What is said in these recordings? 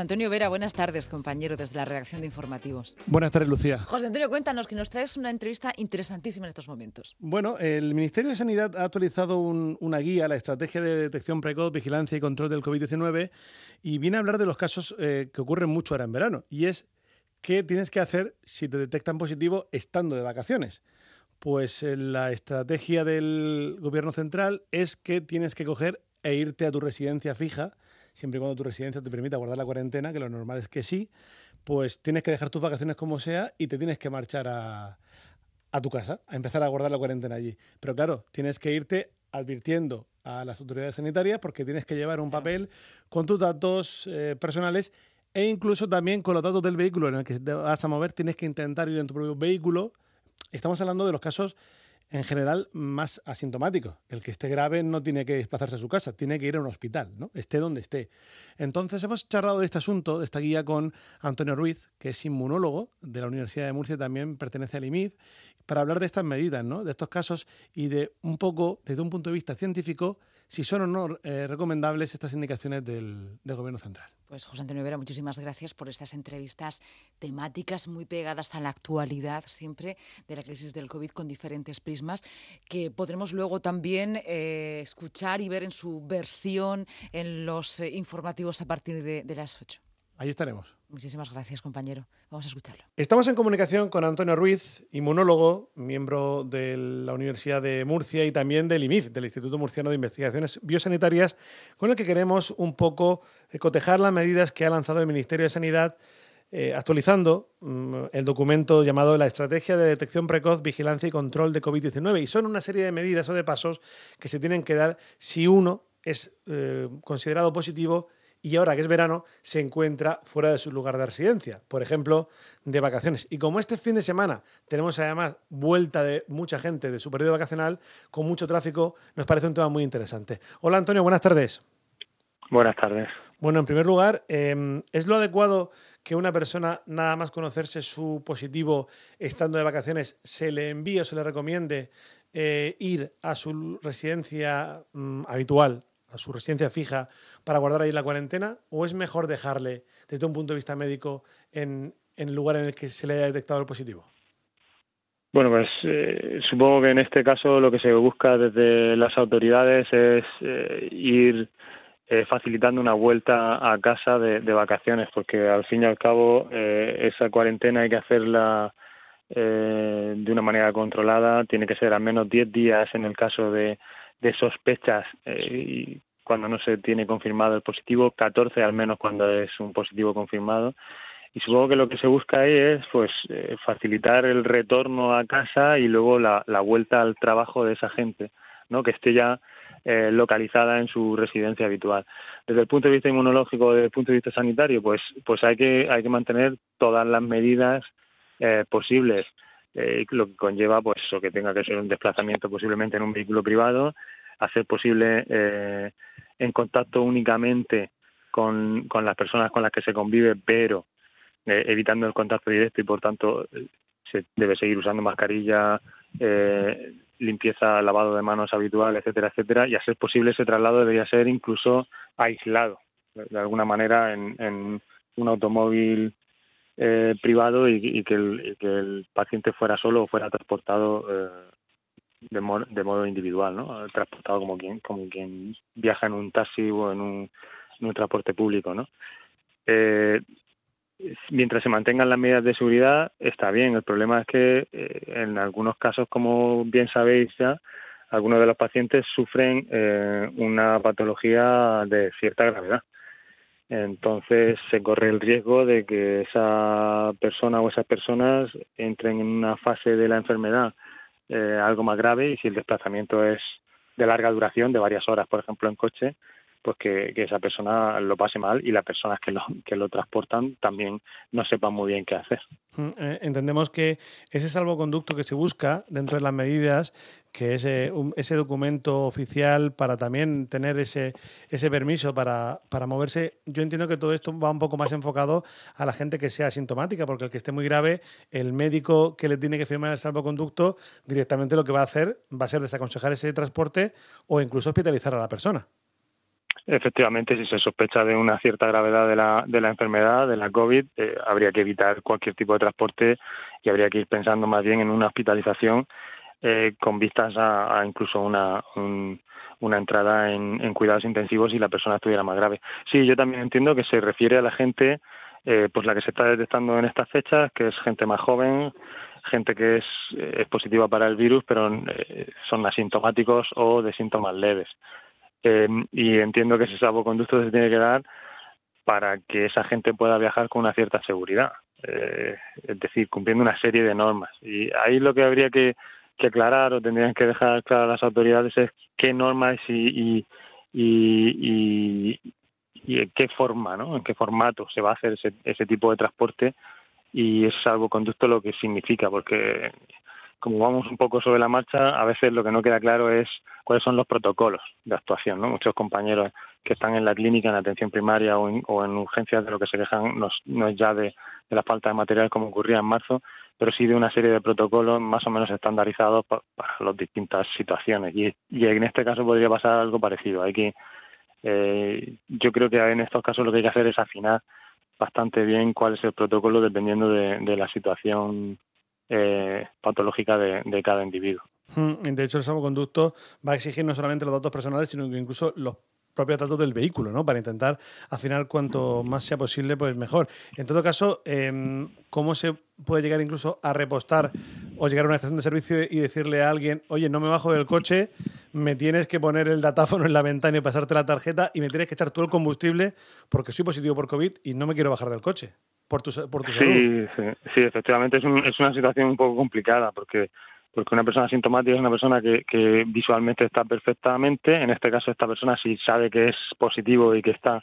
José Antonio Vera, buenas tardes, compañero, desde la redacción de informativos. Buenas tardes, Lucía. José Antonio, cuéntanos que nos traes una entrevista interesantísima en estos momentos. Bueno, el Ministerio de Sanidad ha actualizado una guía, la estrategia de detección precoz, vigilancia y control del COVID-19, y viene a hablar de los casos eh, que ocurren mucho ahora en verano, y es qué tienes que hacer si te detectan positivo estando de vacaciones. Pues eh, la estrategia del Gobierno central es que tienes que coger e irte a tu residencia fija siempre y cuando tu residencia te permita guardar la cuarentena, que lo normal es que sí, pues tienes que dejar tus vacaciones como sea y te tienes que marchar a, tu casa, a empezar a guardar la cuarentena allí. Pero claro, tienes que irte advirtiendo a las autoridades sanitarias porque tienes que llevar un papel con tus datos eh, personales e incluso también con los datos del vehículo en el que te vas a mover, tienes que intentar ir en tu propio vehículo. Estamos hablando de los casos en general más asintomático. El que esté grave no tiene que desplazarse a su casa, tiene que ir a un hospital, ¿no? esté donde esté. Entonces hemos charlado de este asunto, de esta guía con Antonio Ruiz, que es inmunólogo de la Universidad de Murcia, también pertenece al IMIF, para hablar de estas medidas, ¿no? de estos casos y de un poco, desde un punto de vista científico, si son o no eh, recomendables estas indicaciones del, Gobierno central. Pues José Antonio Vera, muchísimas gracias por estas entrevistas temáticas muy pegadas a la actualidad siempre de la crisis del COVID con diferentes prismas que podremos luego también eh, escuchar y ver en su versión en los eh, informativos a partir de, de las 8. Ahí estaremos. Muchísimas gracias, compañero. Vamos a escucharlo. Estamos en comunicación con Antonio Ruiz, inmunólogo, miembro de la Universidad de Murcia y también del IMIF, del Instituto Murciano de Investigaciones Biosanitarias, con el que queremos un poco eh, cotejar las medidas que ha lanzado el Ministerio de Sanidad, eh, actualizando mm, el documento llamado La Estrategia de Detección Precoz, Vigilancia y Control de COVID-19. Y son una serie de medidas o de pasos que se tienen que dar si uno es eh, considerado positivo y ahora que es verano se encuentra fuera de su lugar de residencia, por ejemplo, de vacaciones. Y como este fin de semana tenemos además vuelta de mucha gente de su periodo vacacional con mucho tráfico, nos parece un tema muy interesante. Hola Antonio, buenas tardes. Buenas tardes. Bueno, en primer lugar, em, ¿es lo adecuado que una persona, nada más conocerse su positivo estando de vacaciones, se le envíe o se le recomiende eh, ir a su residencia mm, habitual, a su residencia fija para guardar ahí la cuarentena? ¿O es mejor dejarle, desde un punto de vista médico, en, el lugar en el que se le haya detectado el positivo? Bueno, pues eh, supongo que en este caso lo que se busca desde las autoridades es eh, ir eh, facilitando una vuelta a casa de, vacaciones, porque al fin y al cabo esa cuarentena hay que hacerla de una manera controlada, tiene que ser al menos 10 días en el caso de, de sospechas eh, y cuando no se tiene confirmado el positivo, 14 al menos cuando es un positivo confirmado. Y supongo que lo que se busca ahí es pues eh, facilitar el retorno a casa y luego la, la, vuelta al trabajo de esa gente, ¿no? que esté ya eh, localizada en su residencia habitual. Desde el punto de vista inmunológico, desde el punto de vista sanitario, pues pues hay que hay que mantener todas las medidas eh, posibles eh, lo que conlleva pues eso que tenga que ser un desplazamiento posiblemente en un vehículo privado, hacer posible eh, en contacto únicamente con, con las personas con las que se convive, pero eh, evitando el contacto directo y por tanto se debe seguir usando mascarilla, eh, limpieza, lavado de manos habitual, etcétera, etcétera, y a ser posible ese traslado debería ser incluso aislado, de alguna manera en, en un automóvil eh, privado y, que el, paciente fuera solo o fuera transportado eh, de, modo individual, ¿no? Transportado como quien, como quien viaja en un taxi o en un, transporte público, ¿no? Eh, mientras se mantengan las medidas de seguridad está bien. El problema es que en algunos casos, como bien sabéis ya, algunos de los pacientes sufren una patología de cierta gravedad entonces se corre el riesgo de que esa persona o esas personas entren en una fase de la enfermedad eh, algo más grave y si el desplazamiento es de larga duración, de varias horas, por ejemplo, en coche, pues que, esa persona lo pase mal y las personas que lo, que lo transportan también no sepan muy bien qué hacer. Mm, eh, entendemos que ese salvoconducto que se busca dentro de las medidas, que es ese documento oficial para también tener ese, ese permiso para, para moverse, yo entiendo que todo esto va un poco más enfocado a la gente que sea asintomática, porque el que esté muy grave, el médico que le tiene que firmar el salvoconducto, directamente lo que va a hacer va a ser desaconsejar ese transporte o incluso hospitalizar a la persona. Efectivamente, si se sospecha de una cierta gravedad de la, de la enfermedad, de la COVID, eh, habría que evitar cualquier tipo de transporte y habría que ir pensando más bien en una hospitalización eh, con vistas a, incluso una, una entrada en, cuidados intensivos si la persona estuviera más grave. Sí, yo también entiendo que se refiere a la gente, eh, pues la que se está detectando en estas fechas, que es gente más joven, gente que es, es positiva para el virus, pero son asintomáticos o de síntomas leves. Em, y entiendo que ese salvoconducto se tiene que dar para que esa gente pueda viajar con una cierta seguridad, eh, es decir, cumpliendo una serie de normas. Y ahí lo que habría que, aclarar o tendrían que dejar claro las autoridades es qué normas y, y, y, y, en qué forma, ¿no? en qué formato se va a hacer ese, ese tipo de transporte y ese salvoconducto lo que significa, porque como vamos un poco sobre la marcha, a veces lo que no queda claro es cuáles son los protocolos de actuación. ¿no? Muchos compañeros que están en la clínica, en atención primaria o en, urgencias de lo que se quejan no, es ya de, la falta de material como ocurría en marzo, pero sí de una serie de protocolos más o menos estandarizados para, las distintas situaciones. Y, en este caso podría pasar algo parecido. Hay que, eh, yo creo que en estos casos lo que hay que hacer es afinar bastante bien cuál es el protocolo dependiendo de la situación eh, patológica de, cada individuo. Hmm, de hecho, el salvoconducto va a exigir no solamente los datos personales, sino que incluso los propios datos del vehículo, ¿no? Para intentar afinar cuanto más sea posible, pues mejor. En todo caso, em, ¿cómo se puede llegar incluso a repostar o llegar a una estación de servicio y decirle a alguien, oye, no me bajo del coche, me tienes que poner el datáfono en la ventana y pasarte la tarjeta y me tienes que echar todo el combustible porque soy positivo por COVID y no me quiero bajar del coche? por tu, por tu sí, Sí, sí, efectivamente es, es una situación un poco complicada porque porque una persona asintomática es una persona que, que visualmente está perfectamente, en este caso esta persona si sabe que es positivo y que está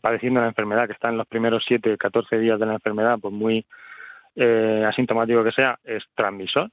padeciendo la enfermedad, que está en los primeros 7, 14 días de la enfermedad, pues muy eh, asintomático que sea, es transmisor.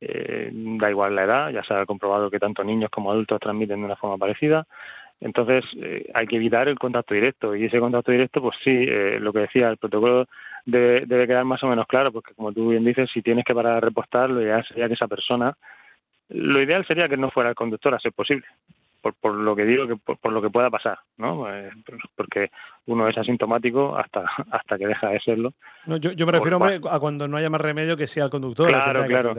Eh, da igual la edad, ya se ha comprobado que tanto niños como adultos transmiten de una forma parecida. Entonces eh, hay que evitar el contacto directo y ese contacto directo, pues sí, eh, lo que decía, el protocolo debe, debe, quedar más o menos claro, porque como tú bien dices, si tienes que parar a repostar, lo ideal sería que esa persona, lo ideal sería que no fuera el conductor a ser posible, por, por lo que digo, que por, lo que pueda pasar, ¿no? Eh, porque uno es asintomático hasta hasta que deja de serlo. No, yo, yo me refiero hombre, a cuando no haya más remedio que sea el conductor. Claro, claro.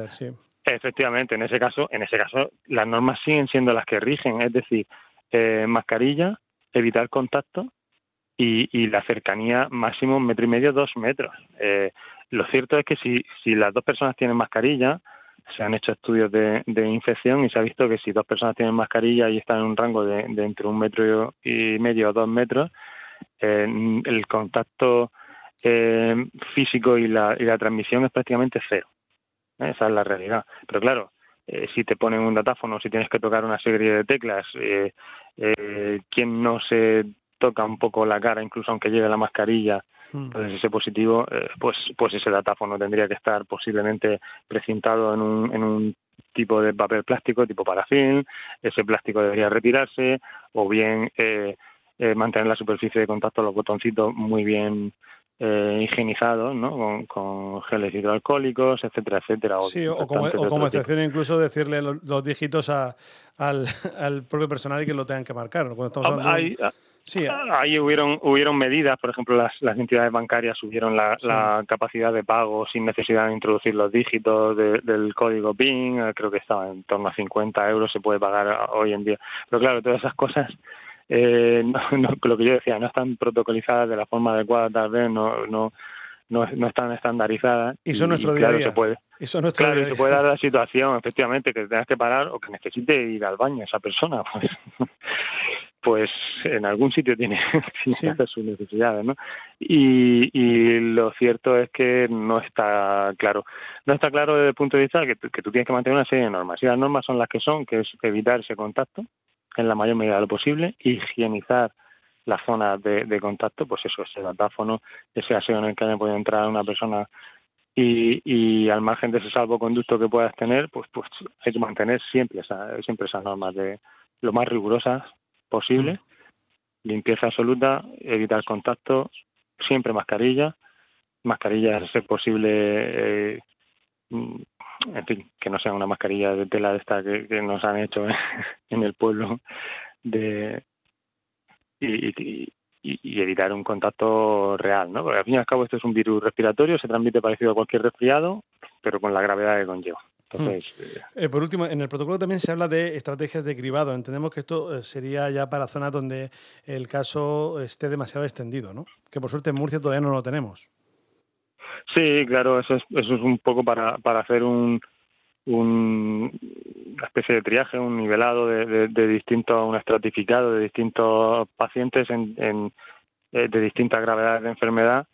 Efectivamente, en ese caso, en ese caso, las normas siguen siendo las que rigen, es decir, eh, mascarilla, evitar contacto y, la cercanía máximo un metro y medio, dos metros. Eh, lo cierto es que si, si las dos personas tienen mascarilla, se han hecho estudios de, infección y se ha visto que si dos personas tienen mascarilla y están en un rango de, entre un metro y medio o dos metros, eh, el contacto físico y la, y la transmisión es prácticamente cero. Esa es la realidad. Pero claro, si te ponen un datáfono, si tienes que tocar una serie de teclas, eh, quien no se toca un poco la cara, incluso aunque lleve la mascarilla, mm. pues ese positivo, eh, pues, pues ese datáfono tendría que estar posiblemente precintado en un, en un tipo de papel plástico, tipo parafín, ese plástico debería retirarse, o bien eh, eh, mantener la superficie de contacto, los botoncitos muy bien eh, higienizados, ¿no? Con, geles hidroalcohólicos, etcétera, etcétera. sí, o como, o excepción incluso decirle los, dígitos a, al, al, propio personal y que lo tengan que marcar. Cuando estamos ah, hablando sí. Ah, ahí hubieron, hubieron medidas, por ejemplo, las, las entidades bancarias subieron la, la, capacidad de pago sin necesidad de introducir los dígitos del código PIN, creo que estaba en torno a 50 euros, se puede pagar hoy en día. Pero claro, todas esas cosas eh, no, lo que yo decía, no están protocolizadas de la forma adecuada, tal vez, no, no, no, no están estandarizadas. Y eso nuestro día claro, Se puede, eso nuestro claro, se puede dar la situación, efectivamente, que tengas que parar o que necesite ir al baño esa persona. Pues, pues en algún sitio tiene, que hacer sus necesidades, ¿no? Y, y lo cierto es que no está claro. No está claro desde el punto de vista que, que tú tienes que mantener una serie de normas. Y las normas son las que son, que es evitar ese contacto, en la mayor medida de lo posible, higienizar la zona de, contacto, pues eso, ese datáfono, ese aseo en el que puede entrar una persona y, y al margen de ese salvoconducto que puedas tener, pues, pues hay que mantener siempre, esa, siempre esas normas de lo más rigurosas posible, mm. limpieza absoluta, evitar contacto, siempre mascarilla, mascarilla a ser posible eh, en fin, que no sea una mascarilla de tela de esta que, nos han hecho en el pueblo de, y, evitar un contacto real, ¿no? Porque al fin y al cabo esto es un virus respiratorio, se transmite parecido a cualquier resfriado, pero con la gravedad que conlleva. Entonces, hmm. eh, por último, en el protocolo también se habla de estrategias de cribado. Entendemos que esto eh, sería ya para zonas donde el caso esté demasiado extendido, ¿no? Que por suerte en Murcia todavía no lo tenemos. Sí, claro, eso es, eso es un poco para, para hacer un, un, una especie de triaje, un nivelado de, de, de distinto, un estratificado de distintos pacientes en, en, eh, de distintas gravedades de enfermedad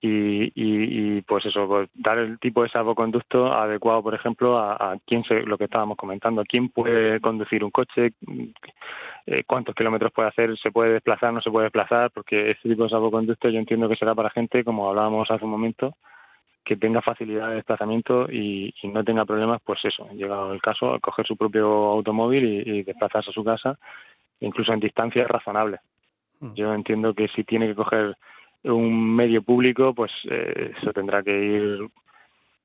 y, y, pues eso, pues dar el tipo de salvoconducto adecuado, por ejemplo, a, a quién se, lo que estábamos comentando, quién puede conducir un coche, eh, cuántos kilómetros puede hacer, se puede desplazar, no se puede desplazar, porque este tipo de salvoconducto yo entiendo que será para gente, como hablábamos hace un momento, que tenga facilidad de desplazamiento y, no tenga problemas, pues eso, llegado el caso, a coger su propio automóvil y, desplazarse a su casa, incluso en distancias razonables. Hmm. Yo entiendo que si tiene que coger un medio público, pues eh, eso tendrá que ir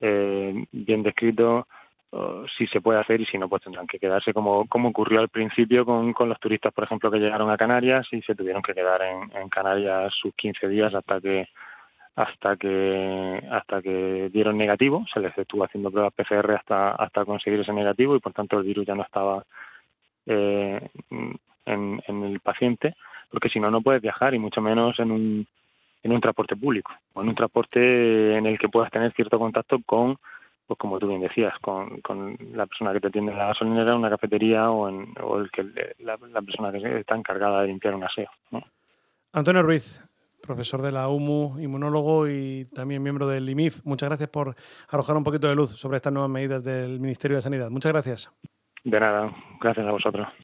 eh, bien descrito si se puede hacer y si no, pues tendrán que quedarse como, como ocurrió al principio con, con los turistas, por ejemplo, que llegaron a Canarias y se tuvieron que quedar en, Canarias sus 15 días hasta que hasta que hasta que dieron negativo, se les estuvo haciendo pruebas PCR hasta hasta conseguir ese negativo y por tanto el virus ya no estaba eh, en, en el paciente, porque si no no puedes viajar y mucho menos en un en un transporte público o en un transporte en el que puedas tener cierto contacto con pues como tú bien decías, con, con la persona que te atiende en la gasolinera, en una cafetería o, en, o el que la, la, persona que está encargada de limpiar un aseo. ¿no? Antonio Ruiz, profesor de la UMU, inmunólogo y también miembro del IMIF. Muchas gracias por arrojar un poquito de luz sobre estas nuevas medidas del Ministerio de Sanidad. Muchas gracias. De nada, gracias a vosotros.